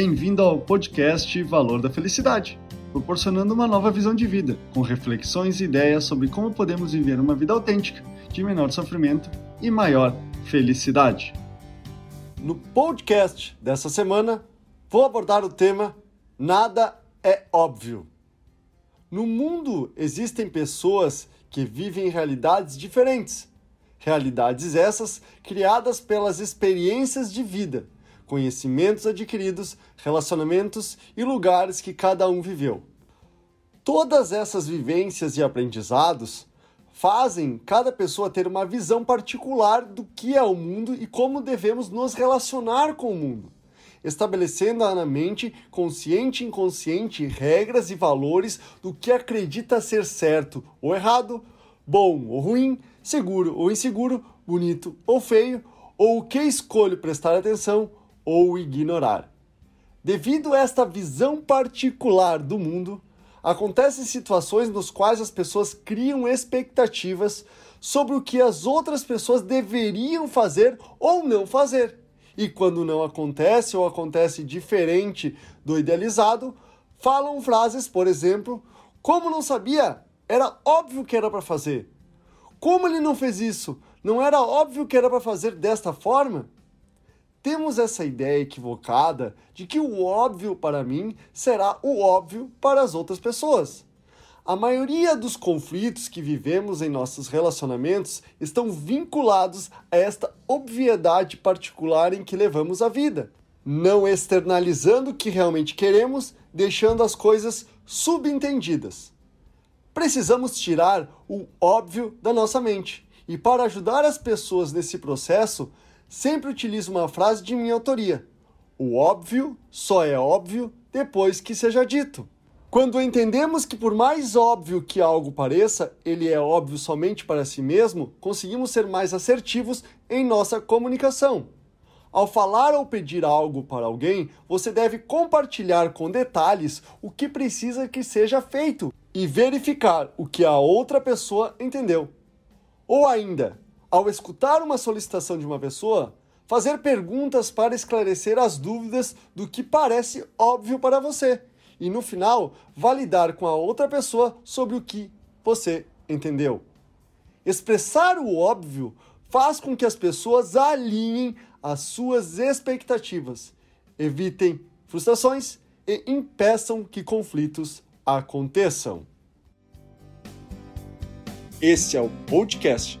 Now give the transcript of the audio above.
Bem-vindo ao podcast Valor da Felicidade, proporcionando uma nova visão de vida, com reflexões e ideias sobre como podemos viver uma vida autêntica, de menor sofrimento e maior felicidade. No podcast dessa semana, vou abordar o tema Nada é óbvio. No mundo existem pessoas que vivem realidades diferentes. Realidades essas criadas pelas experiências de vida conhecimentos adquiridos, relacionamentos e lugares que cada um viveu. Todas essas vivências e aprendizados fazem cada pessoa ter uma visão particular do que é o mundo e como devemos nos relacionar com o mundo, estabelecendo na mente, consciente e inconsciente, regras e valores do que acredita ser certo ou errado, bom ou ruim, seguro ou inseguro, bonito ou feio, ou o que escolho prestar atenção ou ignorar. Devido a esta visão particular do mundo, acontecem situações nos quais as pessoas criam expectativas sobre o que as outras pessoas deveriam fazer ou não fazer. E quando não acontece ou acontece diferente do idealizado, falam frases, por exemplo, como não sabia? Era óbvio que era para fazer. Como ele não fez isso? Não era óbvio que era para fazer desta forma? Temos essa ideia equivocada de que o óbvio para mim será o óbvio para as outras pessoas. A maioria dos conflitos que vivemos em nossos relacionamentos estão vinculados a esta obviedade particular em que levamos a vida, não externalizando o que realmente queremos, deixando as coisas subentendidas. Precisamos tirar o óbvio da nossa mente. E para ajudar as pessoas nesse processo, sempre utilizo uma frase de minha autoria: O óbvio só é óbvio depois que seja dito. Quando entendemos que, por mais óbvio que algo pareça, ele é óbvio somente para si mesmo, conseguimos ser mais assertivos em nossa comunicação. Ao falar ou pedir algo para alguém, você deve compartilhar com detalhes o que precisa que seja feito e verificar o que a outra pessoa entendeu. Ou ainda, ao escutar uma solicitação de uma pessoa, fazer perguntas para esclarecer as dúvidas do que parece óbvio para você e no final validar com a outra pessoa sobre o que você entendeu. Expressar o óbvio faz com que as pessoas alinhem as suas expectativas, evitem frustrações e impeçam que conflitos aconteçam. Esse é o podcast